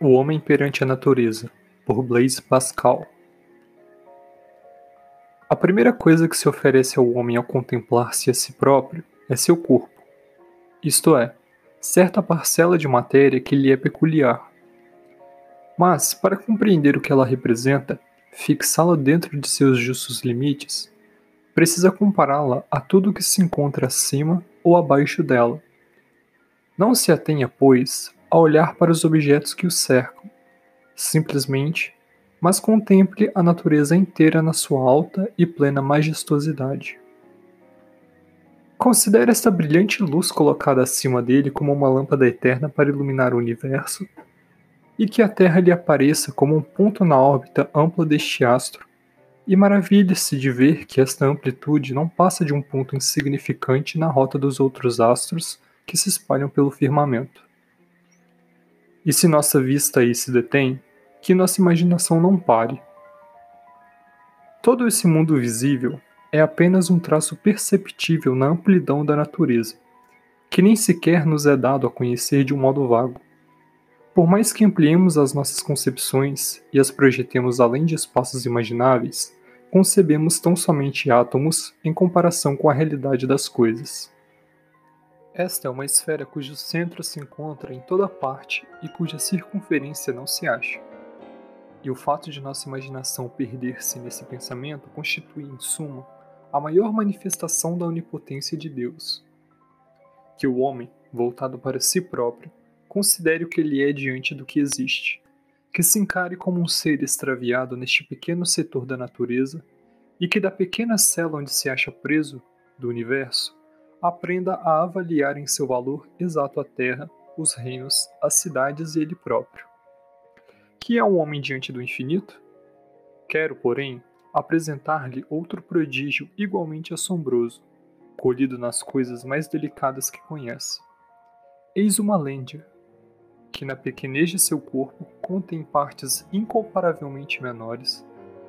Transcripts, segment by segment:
O Homem perante a Natureza, por Blaise Pascal. A primeira coisa que se oferece ao homem ao contemplar-se a si próprio é seu corpo, isto é, certa parcela de matéria que lhe é peculiar. Mas, para compreender o que ela representa, fixá-la dentro de seus justos limites, precisa compará-la a tudo que se encontra acima ou abaixo dela. Não se atenha, pois, a olhar para os objetos que o cercam, simplesmente, mas contemple a natureza inteira na sua alta e plena majestosidade. Considere esta brilhante luz colocada acima dele como uma lâmpada eterna para iluminar o universo, e que a Terra lhe apareça como um ponto na órbita ampla deste astro, e maravilhe-se de ver que esta amplitude não passa de um ponto insignificante na rota dos outros astros que se espalham pelo firmamento. E se nossa vista aí se detém, que nossa imaginação não pare. Todo esse mundo visível é apenas um traço perceptível na amplidão da natureza, que nem sequer nos é dado a conhecer de um modo vago. Por mais que ampliemos as nossas concepções e as projetemos além de espaços imagináveis, concebemos tão somente átomos em comparação com a realidade das coisas. Esta é uma esfera cujo centro se encontra em toda parte e cuja circunferência não se acha. E o fato de nossa imaginação perder-se nesse pensamento constitui, em suma, a maior manifestação da onipotência de Deus. Que o homem, voltado para si próprio, considere o que ele é diante do que existe, que se encare como um ser extraviado neste pequeno setor da natureza e que da pequena cela onde se acha preso do universo aprenda a avaliar em seu valor exato a terra, os reinos, as cidades e ele próprio. Que é um homem diante do infinito? Quero, porém, apresentar-lhe outro prodígio igualmente assombroso, colhido nas coisas mais delicadas que conhece. Eis uma lêndia, que na pequenez de seu corpo contém partes incomparavelmente menores,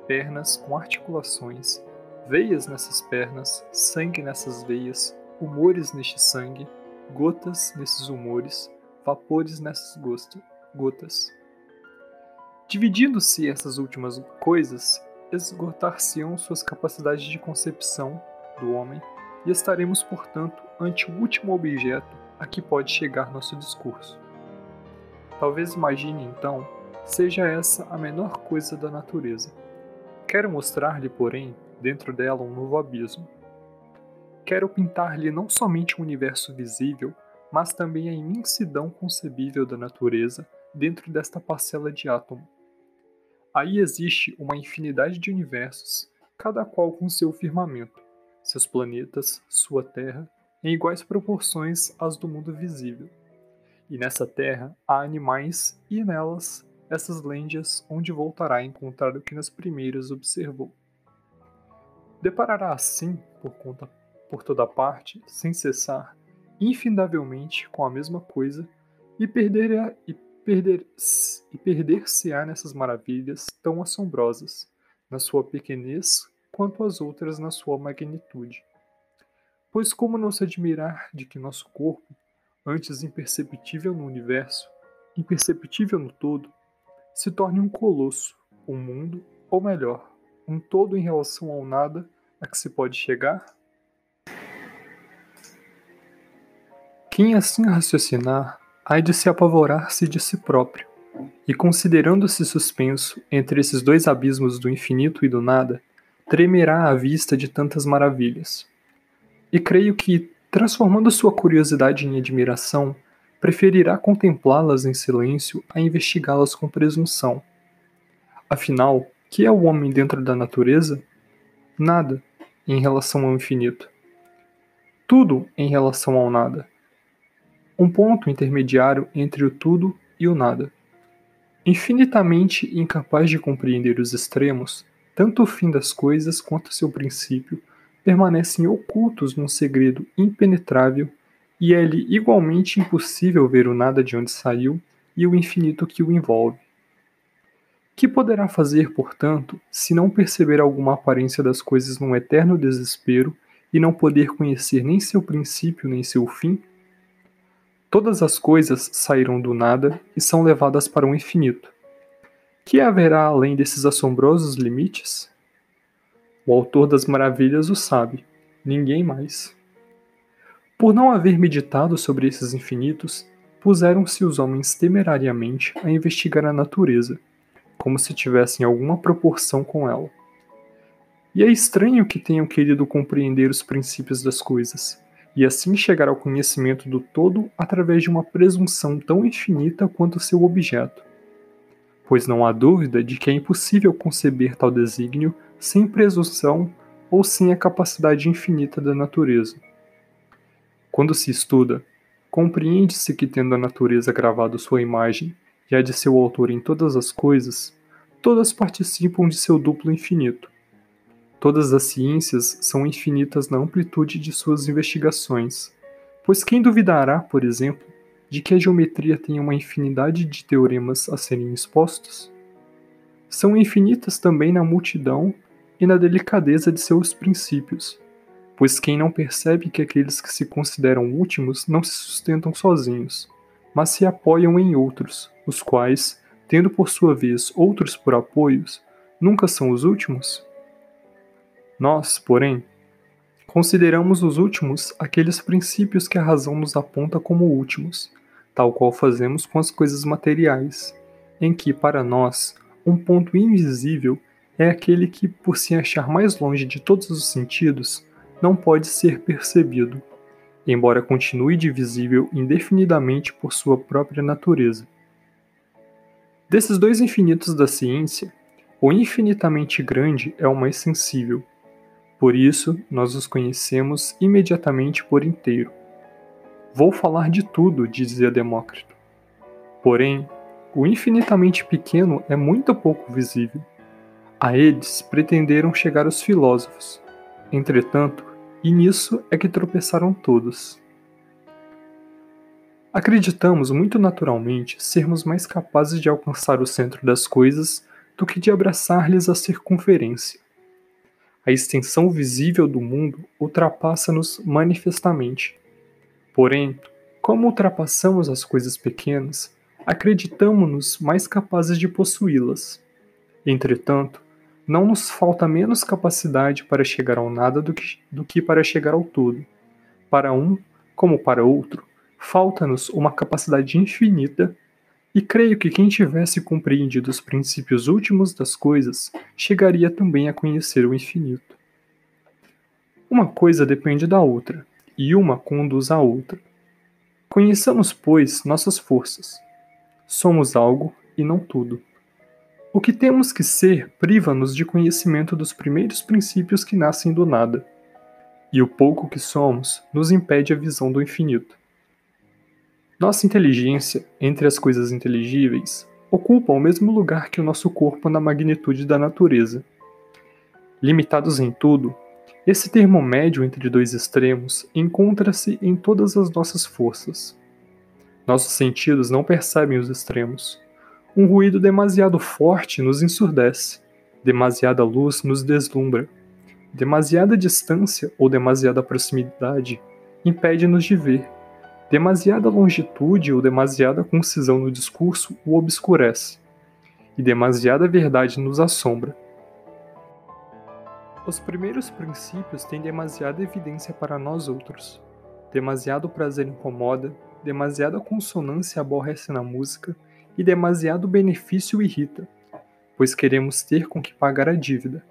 pernas com articulações, veias nessas pernas, sangue nessas veias, humores neste sangue, gotas nesses humores, vapores nessas gotas. Dividindo-se essas últimas coisas, esgotar-se-ão suas capacidades de concepção do homem e estaremos, portanto, ante o último objeto a que pode chegar nosso discurso. Talvez imagine então seja essa a menor coisa da natureza. Quero mostrar-lhe, porém, dentro dela um novo abismo Quero pintar-lhe não somente o universo visível, mas também a imensidão concebível da natureza dentro desta parcela de átomo. Aí existe uma infinidade de universos, cada qual com seu firmamento, seus planetas, sua Terra, em iguais proporções às do mundo visível. E nessa Terra há animais e nelas essas lêndias onde voltará a encontrar o que nas primeiras observou. Deparará assim, por conta por toda parte, sem cessar, infindavelmente com a mesma coisa, e perder e perder e perder-se-á nessas maravilhas tão assombrosas, na sua pequenez quanto as outras na sua magnitude. Pois como não se admirar de que nosso corpo, antes imperceptível no universo, imperceptível no todo, se torne um colosso, um mundo, ou melhor, um todo em relação ao nada a que se pode chegar? Quem assim raciocinar, há de se apavorar-se de si próprio, e considerando-se suspenso entre esses dois abismos do infinito e do nada, tremerá à vista de tantas maravilhas. E creio que, transformando sua curiosidade em admiração, preferirá contemplá-las em silêncio a investigá-las com presunção. Afinal, que é o homem dentro da natureza? Nada em relação ao infinito. Tudo em relação ao nada um ponto intermediário entre o tudo e o nada. Infinitamente incapaz de compreender os extremos, tanto o fim das coisas quanto seu princípio permanecem ocultos num segredo impenetrável e é-lhe igualmente impossível ver o nada de onde saiu e o infinito que o envolve. Que poderá fazer, portanto, se não perceber alguma aparência das coisas num eterno desespero e não poder conhecer nem seu princípio nem seu fim? Todas as coisas saíram do nada e são levadas para o infinito. Que haverá além desses assombrosos limites? O autor das maravilhas o sabe, ninguém mais. Por não haver meditado sobre esses infinitos, puseram-se os homens temerariamente a investigar a natureza, como se tivessem alguma proporção com ela. E é estranho que tenham querido compreender os princípios das coisas, e assim chegar ao conhecimento do todo através de uma presunção tão infinita quanto seu objeto. Pois não há dúvida de que é impossível conceber tal desígnio sem presunção ou sem a capacidade infinita da natureza. Quando se estuda, compreende-se que, tendo a natureza gravado sua imagem e a de seu autor em todas as coisas, todas participam de seu duplo infinito Todas as ciências são infinitas na amplitude de suas investigações, pois quem duvidará, por exemplo, de que a geometria tem uma infinidade de teoremas a serem expostos? São infinitas também na multidão e na delicadeza de seus princípios, pois quem não percebe que aqueles que se consideram últimos não se sustentam sozinhos, mas se apoiam em outros, os quais, tendo por sua vez outros por apoios, nunca são os últimos? Nós, porém, consideramos os últimos aqueles princípios que a razão nos aponta como últimos, tal qual fazemos com as coisas materiais, em que, para nós, um ponto invisível é aquele que, por se achar mais longe de todos os sentidos, não pode ser percebido, embora continue divisível indefinidamente por sua própria natureza. Desses dois infinitos da ciência, o infinitamente grande é o mais sensível, por isso, nós os conhecemos imediatamente por inteiro. Vou falar de tudo, dizia Demócrito. Porém, o infinitamente pequeno é muito pouco visível. A eles pretenderam chegar os filósofos. Entretanto, e nisso é que tropeçaram todos. Acreditamos muito naturalmente sermos mais capazes de alcançar o centro das coisas do que de abraçar-lhes a circunferência a extensão visível do mundo ultrapassa-nos manifestamente. Porém, como ultrapassamos as coisas pequenas, acreditamos-nos mais capazes de possuí-las. Entretanto, não nos falta menos capacidade para chegar ao nada do que, do que para chegar ao todo. Para um, como para outro, falta-nos uma capacidade infinita e creio que quem tivesse compreendido os princípios últimos das coisas chegaria também a conhecer o infinito. Uma coisa depende da outra, e uma conduz à outra. Conheçamos, pois, nossas forças. Somos algo e não tudo. O que temos que ser priva-nos de conhecimento dos primeiros princípios que nascem do nada, e o pouco que somos nos impede a visão do infinito. Nossa inteligência, entre as coisas inteligíveis, ocupa o mesmo lugar que o nosso corpo na magnitude da natureza. Limitados em tudo, esse termo médio entre dois extremos encontra-se em todas as nossas forças. Nossos sentidos não percebem os extremos. Um ruído demasiado forte nos ensurdece, demasiada luz nos deslumbra, demasiada distância ou demasiada proximidade impede-nos de ver Demasiada longitude ou demasiada concisão no discurso o obscurece, e demasiada verdade nos assombra. Os primeiros princípios têm demasiada evidência para nós outros. Demasiado prazer incomoda, demasiada consonância aborrece na música e demasiado benefício irrita, pois queremos ter com que pagar a dívida.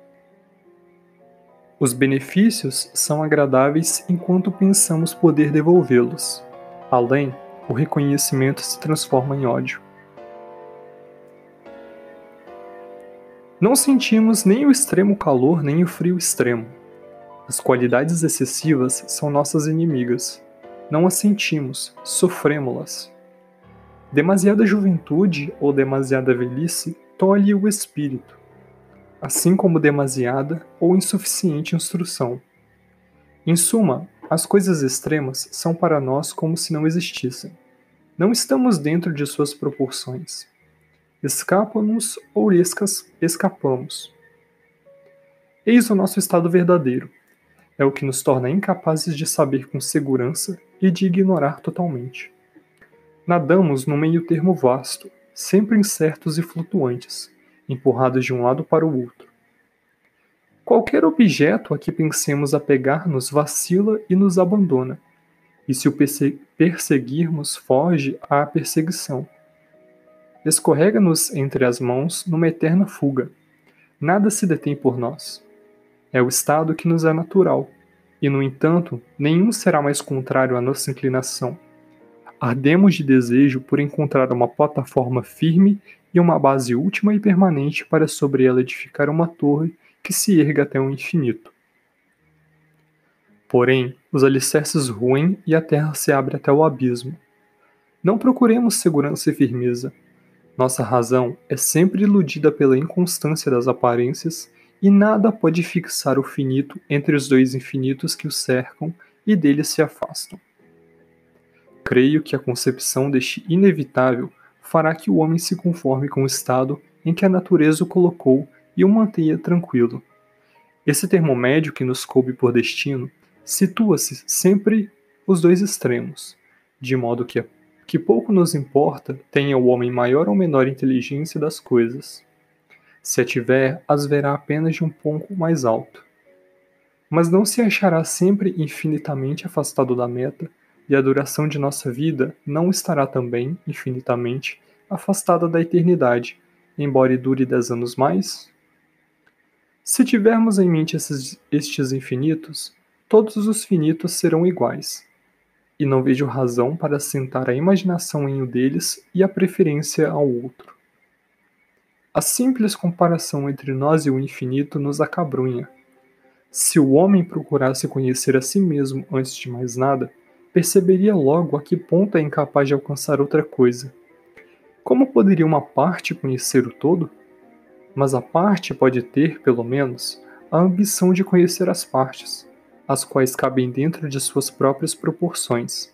Os benefícios são agradáveis enquanto pensamos poder devolvê-los. Além, o reconhecimento se transforma em ódio. Não sentimos nem o extremo calor nem o frio extremo. As qualidades excessivas são nossas inimigas. Não as sentimos, sofremos-las. Demasiada juventude ou demasiada velhice tolhe o espírito, assim como demasiada ou insuficiente instrução. Em suma, as coisas extremas são para nós como se não existissem. Não estamos dentro de suas proporções. Escapam-nos ou escas, escapamos. Eis o nosso estado verdadeiro. É o que nos torna incapazes de saber com segurança e de ignorar totalmente. Nadamos no meio termo vasto, sempre incertos e flutuantes, empurrados de um lado para o outro. Qualquer objeto a que pensemos apegar-nos vacila e nos abandona, e se o perseguirmos, foge à perseguição. Escorrega-nos entre as mãos numa eterna fuga. Nada se detém por nós. É o estado que nos é natural, e, no entanto, nenhum será mais contrário à nossa inclinação. Ardemos de desejo por encontrar uma plataforma firme e uma base última e permanente para sobre ela edificar uma torre que se erga até o infinito. Porém, os alicerces ruem e a terra se abre até o abismo. Não procuremos segurança e firmeza. Nossa razão é sempre iludida pela inconstância das aparências e nada pode fixar o finito entre os dois infinitos que o cercam e dele se afastam. Creio que a concepção deste inevitável fará que o homem se conforme com o estado em que a natureza o colocou e o mantenha tranquilo. Esse termo médio que nos coube por destino situa-se sempre os dois extremos, de modo que, que pouco nos importa tenha o homem maior ou menor inteligência das coisas. Se a tiver, as verá apenas de um ponto mais alto. Mas não se achará sempre infinitamente afastado da meta, e a duração de nossa vida não estará também, infinitamente, afastada da eternidade, embora dure dez anos mais? Se tivermos em mente esses, estes infinitos, todos os finitos serão iguais, e não vejo razão para sentar a imaginação em um deles e a preferência ao outro. A simples comparação entre nós e o infinito nos acabrunha. Se o homem procurasse conhecer a si mesmo antes de mais nada, perceberia logo a que ponto é incapaz de alcançar outra coisa. Como poderia uma parte conhecer o todo? Mas a parte pode ter, pelo menos, a ambição de conhecer as partes, as quais cabem dentro de suas próprias proporções.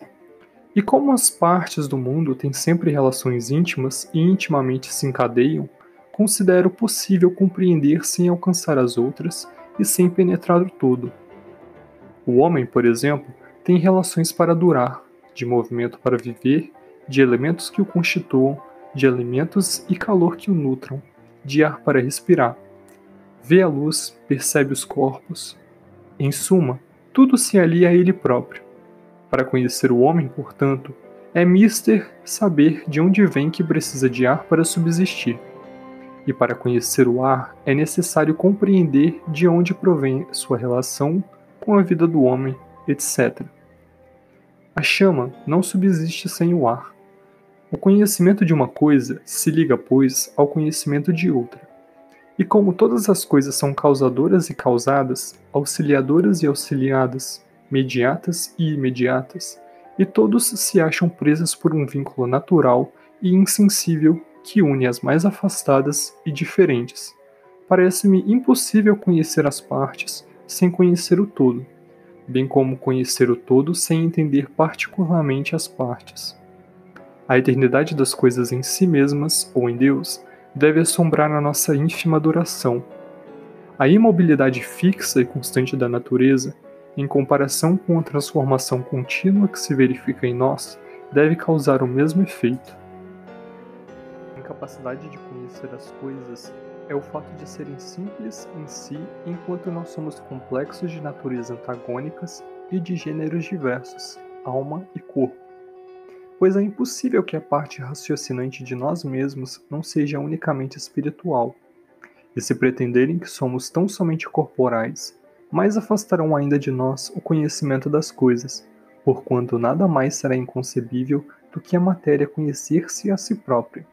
E como as partes do mundo têm sempre relações íntimas e intimamente se encadeiam, considero possível compreender sem alcançar as outras e sem penetrar o todo. O homem, por exemplo, tem relações para durar, de movimento para viver, de elementos que o constituam, de alimentos e calor que o nutram, de ar para respirar. Vê a luz, percebe os corpos. Em suma, tudo se alia a ele próprio. Para conhecer o homem, portanto, é mister saber de onde vem que precisa de ar para subsistir e para conhecer o ar é necessário compreender de onde provém sua relação com a vida do homem, etc. A chama não subsiste sem o ar. O conhecimento de uma coisa se liga, pois, ao conhecimento de outra. E como todas as coisas são causadoras e causadas, auxiliadoras e auxiliadas, mediatas e imediatas, e todos se acham presas por um vínculo natural e insensível que une as mais afastadas e diferentes. Parece-me impossível conhecer as partes sem conhecer o todo, bem como conhecer o todo sem entender particularmente as partes. A eternidade das coisas em si mesmas ou em Deus deve assombrar a nossa ínfima duração. A imobilidade fixa e constante da natureza, em comparação com a transformação contínua que se verifica em nós, deve causar o mesmo efeito incapacidade de conhecer as coisas é o fato de serem simples em si, enquanto nós somos complexos de natureza antagônicas e de gêneros diversos, alma e corpo. Pois é impossível que a parte raciocinante de nós mesmos não seja unicamente espiritual. E se pretenderem que somos tão somente corporais, mais afastarão ainda de nós o conhecimento das coisas, porquanto nada mais será inconcebível do que a matéria conhecer-se a si própria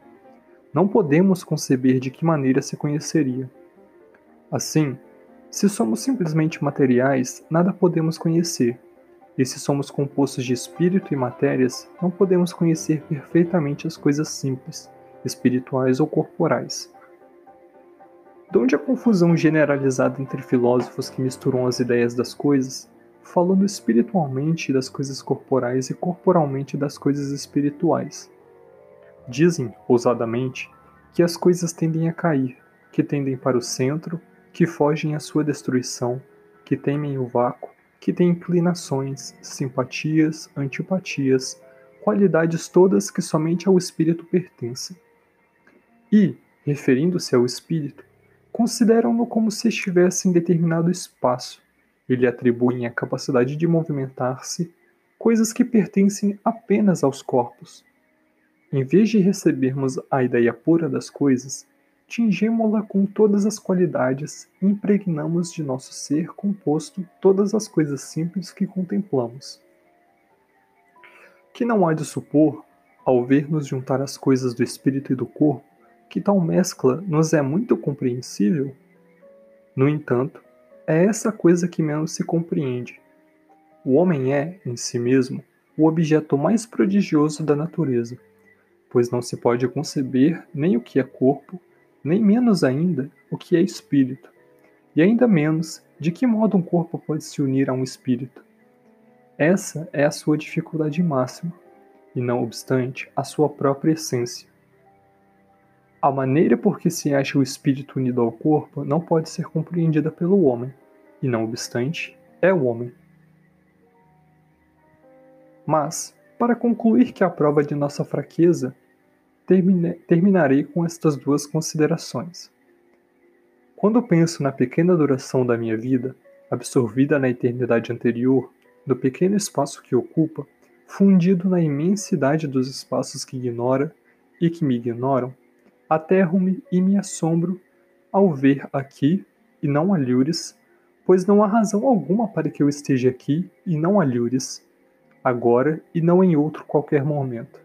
não podemos conceber de que maneira se conheceria. Assim, se somos simplesmente materiais, nada podemos conhecer, e se somos compostos de espírito e matérias, não podemos conhecer perfeitamente as coisas simples, espirituais ou corporais. De onde a confusão generalizada entre filósofos que misturam as ideias das coisas, falando espiritualmente das coisas corporais e corporalmente das coisas espirituais? Dizem, ousadamente, que as coisas tendem a cair, que tendem para o centro, que fogem à sua destruição, que temem o vácuo, que têm inclinações, simpatias, antipatias, qualidades todas que somente ao espírito pertencem. E, referindo-se ao espírito, consideram-no como se estivesse em determinado espaço e lhe atribuem a capacidade de movimentar-se, coisas que pertencem apenas aos corpos. Em vez de recebermos a ideia pura das coisas, tingemo-la com todas as qualidades impregnamos de nosso ser composto todas as coisas simples que contemplamos. Que não há de supor, ao ver-nos juntar as coisas do espírito e do corpo, que tal mescla nos é muito compreensível? No entanto, é essa coisa que menos se compreende. O homem é, em si mesmo, o objeto mais prodigioso da natureza, pois não se pode conceber nem o que é corpo, nem menos ainda o que é espírito, e ainda menos de que modo um corpo pode se unir a um espírito. Essa é a sua dificuldade máxima, e não obstante, a sua própria essência. A maneira por que se acha o espírito unido ao corpo não pode ser compreendida pelo homem, e não obstante, é o homem. Mas, para concluir que a prova de nossa fraqueza termine, terminarei com estas duas considerações. Quando penso na pequena duração da minha vida, absorvida na eternidade anterior, no pequeno espaço que ocupa, fundido na imensidade dos espaços que ignora e que me ignoram, aterro-me e me assombro ao ver aqui e não alhures, pois não há razão alguma para que eu esteja aqui e não alhures, agora e não em outro qualquer momento.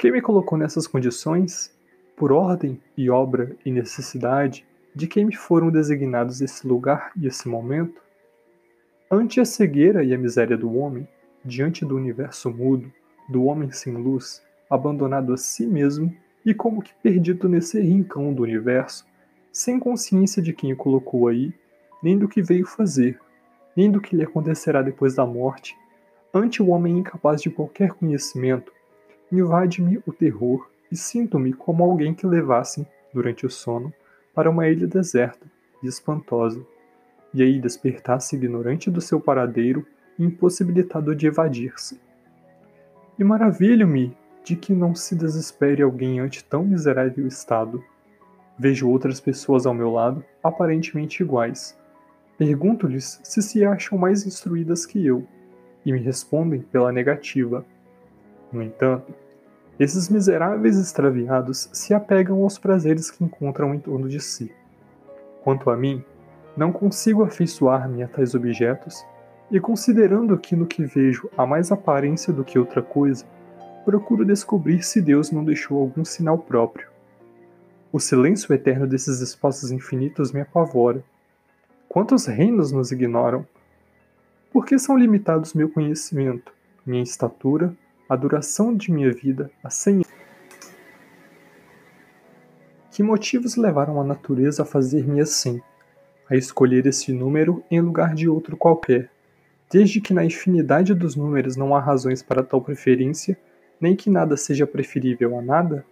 Quem me colocou nessas condições, por ordem e obra e necessidade de quem me foram designados esse lugar e esse momento? Ante a cegueira e a miséria do homem, diante do universo mudo, do homem sem luz, abandonado a si mesmo e como que perdido nesse rincão do universo, sem consciência de quem o colocou aí, nem do que veio fazer, nem do que lhe acontecerá depois da morte, ante o homem incapaz de qualquer conhecimento, invade-me o terror e sinto-me como alguém que levassem, durante o sono, para uma ilha deserta e espantosa, e aí despertasse ignorante do seu paradeiro e impossibilitado de evadir-se. E maravilho-me de que não se desespere alguém ante tão miserável estado. Vejo outras pessoas ao meu lado, aparentemente iguais. Pergunto-lhes se se acham mais instruídas que eu, e me respondem pela negativa. No entanto, esses miseráveis extraviados se apegam aos prazeres que encontram em torno de si. Quanto a mim, não consigo afeiçoar-me a tais objetos, e considerando que no que vejo há mais aparência do que outra coisa, procuro descobrir se Deus não deixou algum sinal próprio. O silêncio eterno desses espaços infinitos me apavora. Quantos reinos nos ignoram? Por que são limitados meu conhecimento, minha estatura, a duração de minha vida a cem Que motivos levaram a natureza a fazer-me assim, a escolher esse número em lugar de outro qualquer, desde que na infinidade dos números não há razões para tal preferência, nem que nada seja preferível a nada?